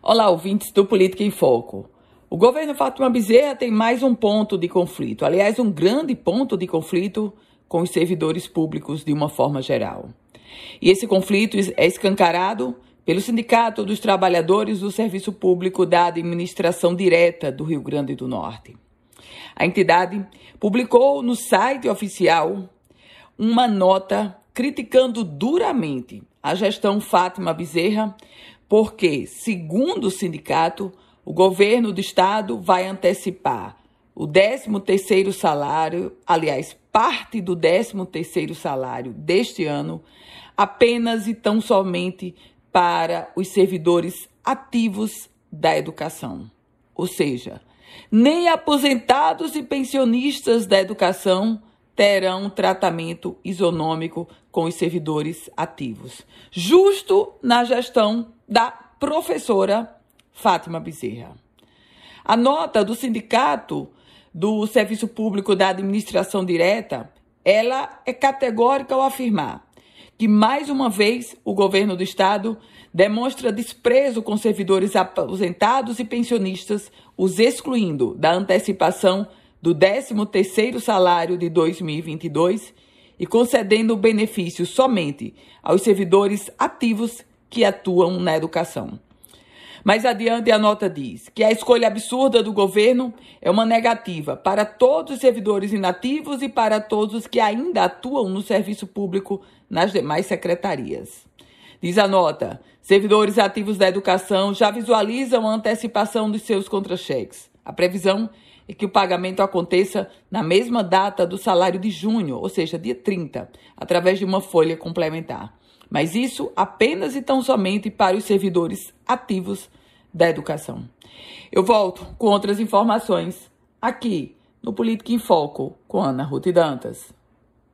Olá, ouvintes do Política em Foco. O governo Fátima Bezerra tem mais um ponto de conflito, aliás, um grande ponto de conflito com os servidores públicos de uma forma geral. E esse conflito é escancarado pelo Sindicato dos Trabalhadores do Serviço Público da Administração Direta do Rio Grande do Norte. A entidade publicou no site oficial uma nota criticando duramente a gestão Fátima Bezerra porque, segundo o sindicato, o governo do estado vai antecipar o 13º salário, aliás, parte do 13º salário deste ano, apenas e tão somente para os servidores ativos da educação. Ou seja, nem aposentados e pensionistas da educação terão tratamento isonômico com os servidores ativos, justo na gestão da professora Fátima Bezerra. A nota do sindicato do Serviço Público da Administração Direta, ela é categórica ao afirmar que mais uma vez o governo do estado demonstra desprezo com servidores aposentados e pensionistas, os excluindo da antecipação do 13º salário de 2022 e concedendo benefício somente aos servidores ativos que atuam na educação. Mais adiante, a nota diz que a escolha absurda do governo é uma negativa para todos os servidores inativos e para todos os que ainda atuam no serviço público nas demais secretarias. Diz a nota: servidores ativos da educação já visualizam a antecipação dos seus contra-cheques. A previsão é que o pagamento aconteça na mesma data do salário de junho, ou seja, dia 30, através de uma folha complementar mas isso apenas e tão somente para os servidores ativos da educação. Eu volto com outras informações aqui no Política em Foco com Ana Ruth Dantas.